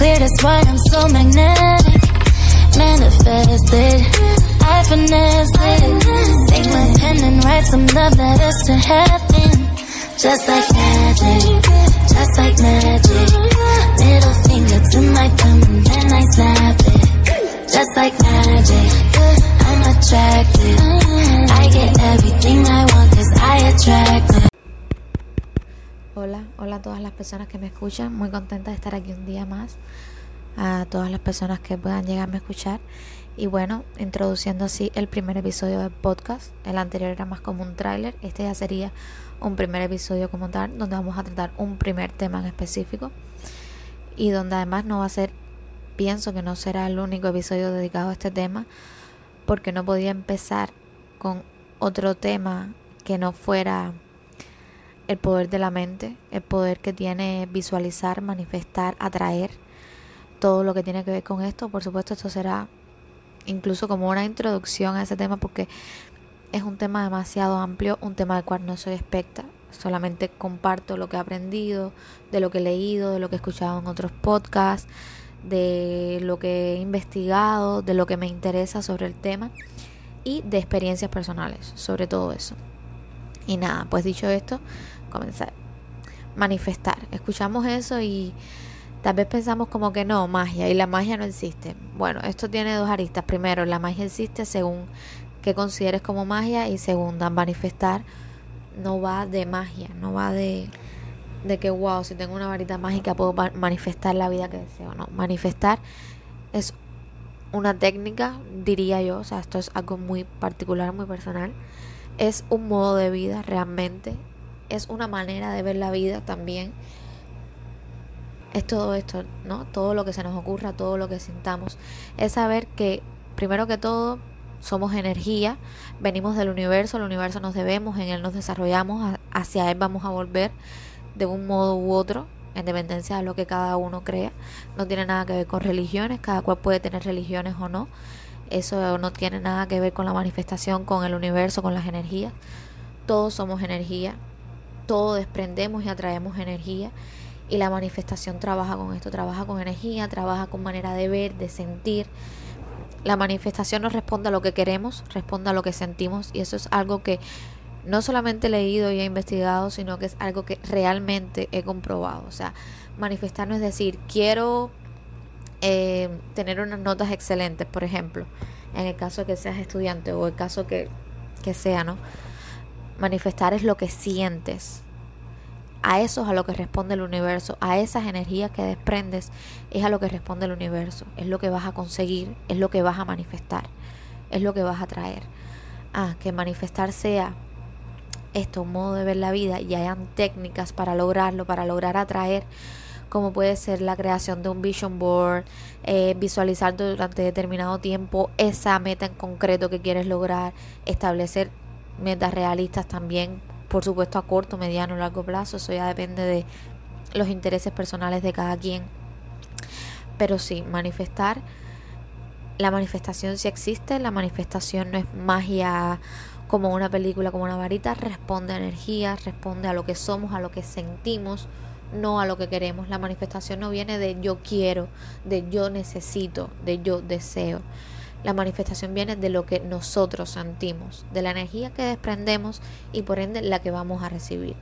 clear, that's why I'm so magnetic. Manifested, I finesse it. Take my pen and write some love letters to heaven. Just like magic, just like magic. Middle finger to my thumb and then I snap it. Just like magic, I'm attracted. I get everything Hola, a todas las personas que me escuchan. Muy contenta de estar aquí un día más. A todas las personas que puedan llegarme a escuchar. Y bueno, introduciendo así el primer episodio del podcast. El anterior era más como un tráiler. Este ya sería un primer episodio como tal, donde vamos a tratar un primer tema en específico. Y donde además no va a ser, pienso que no será el único episodio dedicado a este tema, porque no podía empezar con otro tema que no fuera el poder de la mente, el poder que tiene visualizar, manifestar, atraer, todo lo que tiene que ver con esto. Por supuesto, esto será incluso como una introducción a ese tema porque es un tema demasiado amplio, un tema del cual no soy experta, solamente comparto lo que he aprendido, de lo que he leído, de lo que he escuchado en otros podcasts, de lo que he investigado, de lo que me interesa sobre el tema y de experiencias personales sobre todo eso. Y nada, pues dicho esto, comenzar. Manifestar. Escuchamos eso y tal vez pensamos como que no, magia, y la magia no existe. Bueno, esto tiene dos aristas. Primero, la magia existe según que consideres como magia y segunda, manifestar no va de magia, no va de, de que, wow, si tengo una varita mágica puedo manifestar la vida que deseo. No, manifestar es una técnica, diría yo, o sea, esto es algo muy particular, muy personal. Es un modo de vida realmente, es una manera de ver la vida también. Es todo esto, ¿no? Todo lo que se nos ocurra, todo lo que sintamos. Es saber que, primero que todo, somos energía, venimos del universo, el universo nos debemos, en él nos desarrollamos, hacia él vamos a volver de un modo u otro, en dependencia de lo que cada uno crea. No tiene nada que ver con religiones, cada cual puede tener religiones o no. Eso no tiene nada que ver con la manifestación, con el universo, con las energías. Todos somos energía, todos desprendemos y atraemos energía y la manifestación trabaja con esto, trabaja con energía, trabaja con manera de ver, de sentir. La manifestación nos responde a lo que queremos, responde a lo que sentimos y eso es algo que no solamente he leído y he investigado, sino que es algo que realmente he comprobado. O sea, manifestar no es decir, quiero eh, tener unas notas excelentes, por ejemplo, en el caso de que seas estudiante o el caso que, que sea, ¿no? Manifestar es lo que sientes. A eso es a lo que responde el universo, a esas energías que desprendes es a lo que responde el universo, es lo que vas a conseguir, es lo que vas a manifestar, es lo que vas a traer. Ah, que manifestar sea esto, un modo de ver la vida y hayan técnicas para lograrlo, para lograr atraer, como puede ser la creación de un vision board, eh, visualizar durante determinado tiempo esa meta en concreto que quieres lograr, establecer metas realistas también, por supuesto a corto, mediano, largo plazo, eso ya depende de los intereses personales de cada quien. Pero sí, manifestar, la manifestación sí existe, la manifestación no es magia como una película, como una varita, responde a energía, responde a lo que somos, a lo que sentimos, no a lo que queremos. La manifestación no viene de yo quiero, de yo necesito, de yo deseo. La manifestación viene de lo que nosotros sentimos, de la energía que desprendemos y por ende la que vamos a recibir.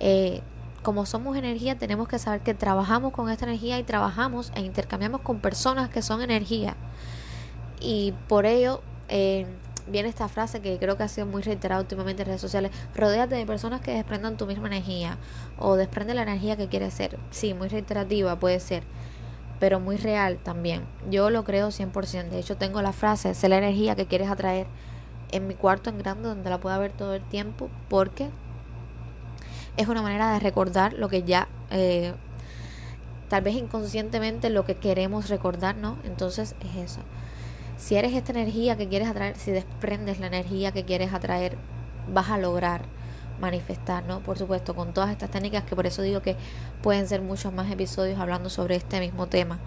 Eh, como somos energía, tenemos que saber que trabajamos con esta energía y trabajamos e intercambiamos con personas que son energía. Y por ello eh, viene esta frase que creo que ha sido muy reiterada últimamente en redes sociales. Rodéate de personas que desprendan tu misma energía o desprende la energía que quieres ser. Sí, muy reiterativa puede ser pero muy real también. Yo lo creo 100%. De hecho, tengo la frase, sé la energía que quieres atraer en mi cuarto en grande donde la pueda ver todo el tiempo porque es una manera de recordar lo que ya, eh, tal vez inconscientemente lo que queremos recordar, ¿no? Entonces es eso. Si eres esta energía que quieres atraer, si desprendes la energía que quieres atraer, vas a lograr manifestar, ¿no? Por supuesto, con todas estas técnicas que por eso digo que pueden ser muchos más episodios hablando sobre este mismo tema.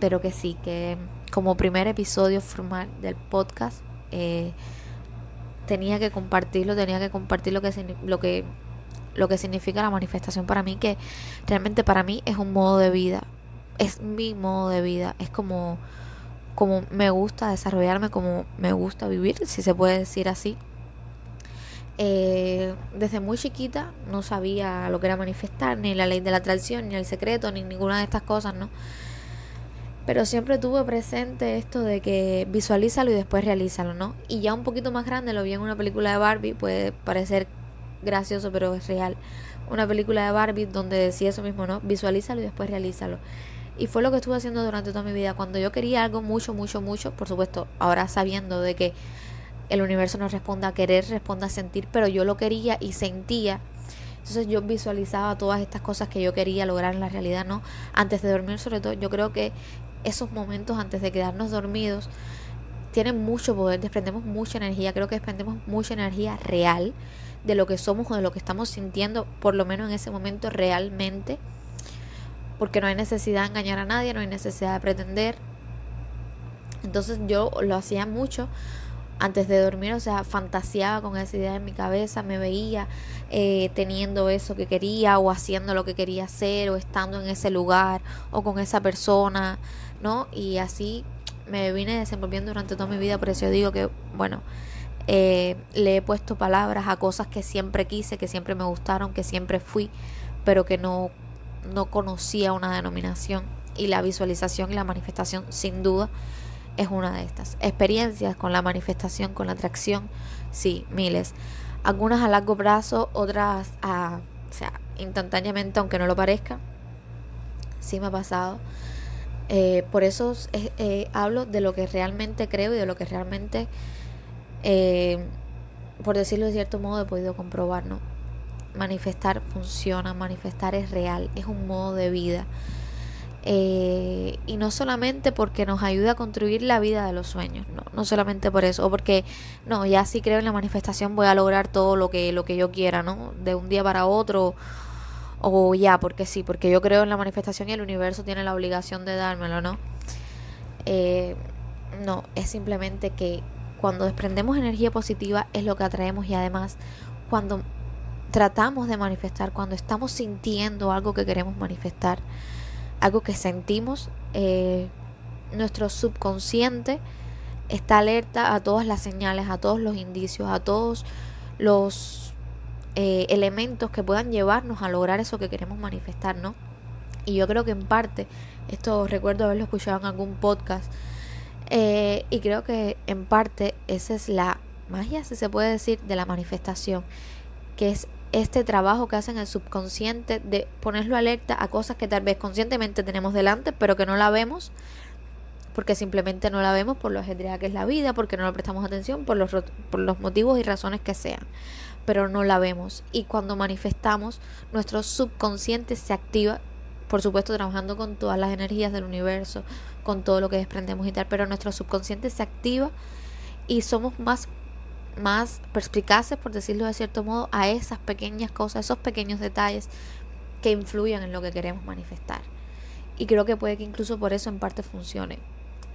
Pero que sí, que como primer episodio formal del podcast eh, tenía que compartirlo, tenía que compartir lo que, lo que lo que significa la manifestación para mí, que realmente para mí es un modo de vida. es mi modo de vida, es como, como me gusta desarrollarme, como me gusta vivir, si se puede decir así. Eh, desde muy chiquita no sabía lo que era manifestar, ni la ley de la atracción, ni el secreto, ni ninguna de estas cosas, ¿no? Pero siempre tuve presente esto de que visualízalo y después realízalo, ¿no? Y ya un poquito más grande lo vi en una película de Barbie, puede parecer gracioso, pero es real. Una película de Barbie donde decía eso mismo, ¿no? Visualízalo y después realízalo. Y fue lo que estuve haciendo durante toda mi vida. Cuando yo quería algo mucho, mucho, mucho, por supuesto, ahora sabiendo de que el universo no responde a querer, responde a sentir, pero yo lo quería y sentía. Entonces yo visualizaba todas estas cosas que yo quería lograr en la realidad, ¿no? Antes de dormir, sobre todo, yo creo que esos momentos antes de quedarnos dormidos tienen mucho poder, desprendemos mucha energía, creo que desprendemos mucha energía real de lo que somos o de lo que estamos sintiendo, por lo menos en ese momento realmente, porque no hay necesidad de engañar a nadie, no hay necesidad de pretender. Entonces yo lo hacía mucho antes de dormir, o sea, fantaseaba con esa idea en mi cabeza, me veía eh, teniendo eso que quería o haciendo lo que quería hacer o estando en ese lugar o con esa persona, ¿no? Y así me vine desenvolviendo durante toda mi vida, por eso yo digo que, bueno, eh, le he puesto palabras a cosas que siempre quise, que siempre me gustaron, que siempre fui, pero que no, no conocía una denominación. Y la visualización y la manifestación, sin duda, es una de estas. Experiencias con la manifestación, con la atracción, sí, miles. Algunas a largo plazo, otras a, o sea, instantáneamente, aunque no lo parezca. Sí me ha pasado. Eh, por eso eh, hablo de lo que realmente creo y de lo que realmente, eh, por decirlo de cierto modo, he podido comprobar, ¿no? Manifestar funciona, manifestar es real, es un modo de vida. Y no solamente porque nos ayuda a construir la vida de los sueños, no, no solamente por eso, o porque no, ya si creo en la manifestación voy a lograr todo lo que, lo que yo quiera, ¿no? De un día para otro o ya, porque sí, porque yo creo en la manifestación y el universo tiene la obligación de dármelo, ¿no? Eh, no, es simplemente que cuando desprendemos energía positiva es lo que atraemos y además cuando tratamos de manifestar, cuando estamos sintiendo algo que queremos manifestar, algo que sentimos, eh, nuestro subconsciente está alerta a todas las señales, a todos los indicios, a todos los eh, elementos que puedan llevarnos a lograr eso que queremos manifestar, ¿no? Y yo creo que en parte, esto recuerdo haberlo escuchado en algún podcast, eh, y creo que en parte esa es la magia, si se puede decir, de la manifestación, que es este trabajo que hacen el subconsciente de ponerlo alerta a cosas que tal vez conscientemente tenemos delante, pero que no la vemos, porque simplemente no la vemos por lo ajedreada que es la vida, porque no le prestamos atención, por los, por los motivos y razones que sean pero no la vemos. Y cuando manifestamos, nuestro subconsciente se activa, por supuesto trabajando con todas las energías del universo, con todo lo que desprendemos y tal, pero nuestro subconsciente se activa y somos más más perspicaces, por decirlo de cierto modo, a esas pequeñas cosas, esos pequeños detalles que influyen en lo que queremos manifestar. Y creo que puede que incluso por eso en parte funcione.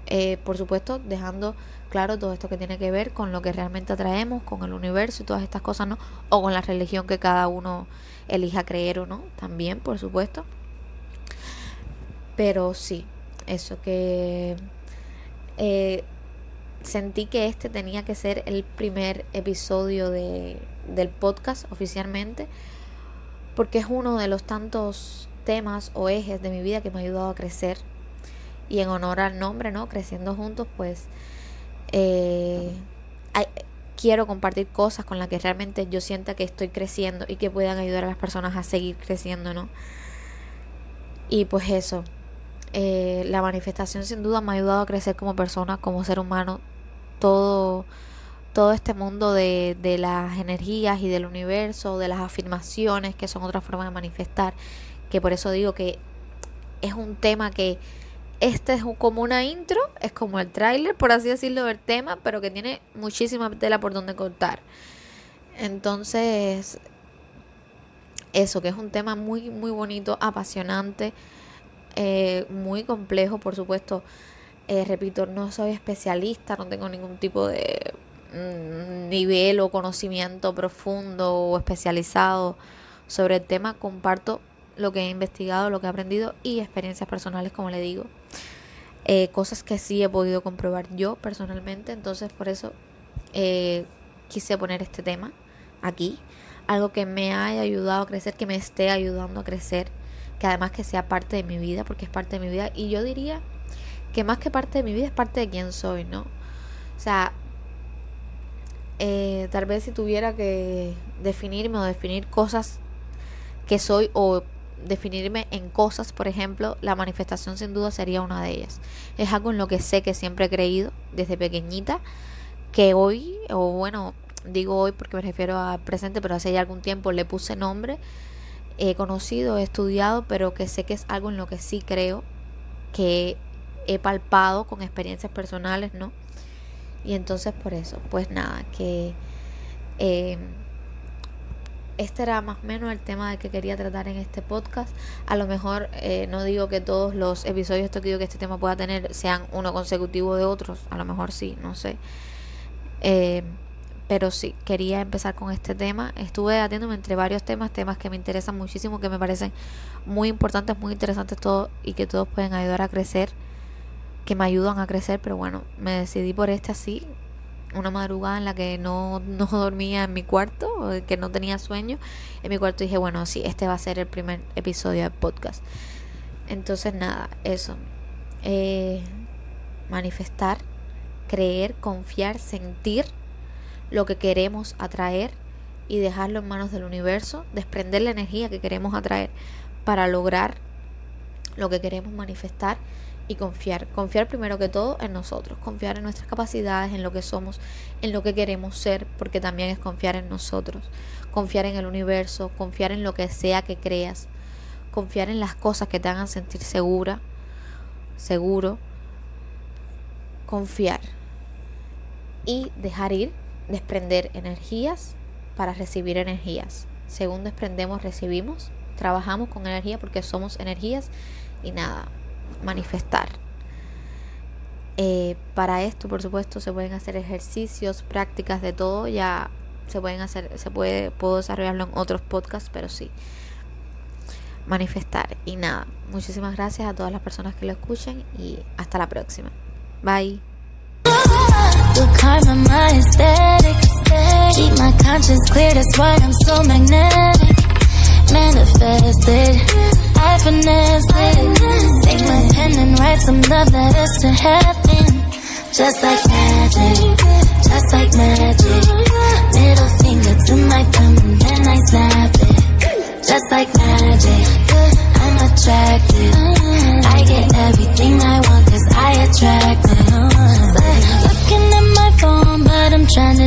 Eh, por supuesto, dejando claro todo esto que tiene que ver con lo que realmente atraemos, con el universo y todas estas cosas, ¿no? O con la religión que cada uno elija creer o no, también, por supuesto. Pero sí, eso que eh, sentí que este tenía que ser el primer episodio de, del podcast oficialmente, porque es uno de los tantos temas o ejes de mi vida que me ha ayudado a crecer y en honor al nombre, ¿no? Creciendo juntos, pues eh, quiero compartir cosas con las que realmente yo sienta que estoy creciendo y que puedan ayudar a las personas a seguir creciendo, ¿no? Y pues eso, eh, la manifestación sin duda me ha ayudado a crecer como persona, como ser humano, todo, todo este mundo de, de las energías y del universo, de las afirmaciones, que son otra forma de manifestar, que por eso digo que es un tema que este es como una intro, es como el tráiler, por así decirlo, del tema, pero que tiene muchísima tela por donde cortar. Entonces, eso, que es un tema muy, muy bonito, apasionante, eh, muy complejo, por supuesto. Eh, repito, no soy especialista, no tengo ningún tipo de mm, nivel o conocimiento profundo o especializado sobre el tema. Comparto lo que he investigado, lo que he aprendido y experiencias personales, como le digo. Eh, cosas que sí he podido comprobar yo personalmente, entonces por eso eh, quise poner este tema aquí, algo que me haya ayudado a crecer, que me esté ayudando a crecer, que además que sea parte de mi vida, porque es parte de mi vida, y yo diría que más que parte de mi vida es parte de quién soy, ¿no? O sea, eh, tal vez si tuviera que definirme o definir cosas que soy o definirme en cosas, por ejemplo, la manifestación sin duda sería una de ellas. Es algo en lo que sé que siempre he creído desde pequeñita, que hoy, o bueno, digo hoy porque me refiero al presente, pero hace ya algún tiempo le puse nombre, he conocido, he estudiado, pero que sé que es algo en lo que sí creo, que he palpado con experiencias personales, ¿no? Y entonces por eso, pues nada, que eh, este era más o menos el tema de que quería tratar en este podcast. A lo mejor eh, no digo que todos los episodios que digo que este tema pueda tener sean uno consecutivo de otros, a lo mejor sí, no sé. Eh, pero sí, quería empezar con este tema. Estuve debatiéndome entre varios temas, temas que me interesan muchísimo, que me parecen muy importantes, muy interesantes todos y que todos pueden ayudar a crecer que me ayudan a crecer, pero bueno, me decidí por este así, una madrugada en la que no, no dormía en mi cuarto, que no tenía sueño, en mi cuarto dije, bueno, sí, este va a ser el primer episodio del podcast. Entonces nada, eso. Eh, manifestar, creer, confiar, sentir lo que queremos atraer y dejarlo en manos del universo, desprender la energía que queremos atraer para lograr lo que queremos manifestar y confiar. Confiar primero que todo en nosotros, confiar en nuestras capacidades, en lo que somos, en lo que queremos ser, porque también es confiar en nosotros, confiar en el universo, confiar en lo que sea que creas, confiar en las cosas que te hagan sentir segura, seguro, confiar y dejar ir, desprender energías para recibir energías. Según desprendemos, recibimos. Trabajamos con energía porque somos energías y nada, manifestar. Eh, para esto, por supuesto, se pueden hacer ejercicios, prácticas de todo. Ya se pueden hacer, se puede, puedo desarrollarlo en otros podcasts, pero sí. Manifestar. Y nada, muchísimas gracias a todas las personas que lo escuchen y hasta la próxima. Bye. to heaven. Just like magic, just like magic. Middle finger to my thumb and then I snap it. Just like magic, I'm attracted. I get everything I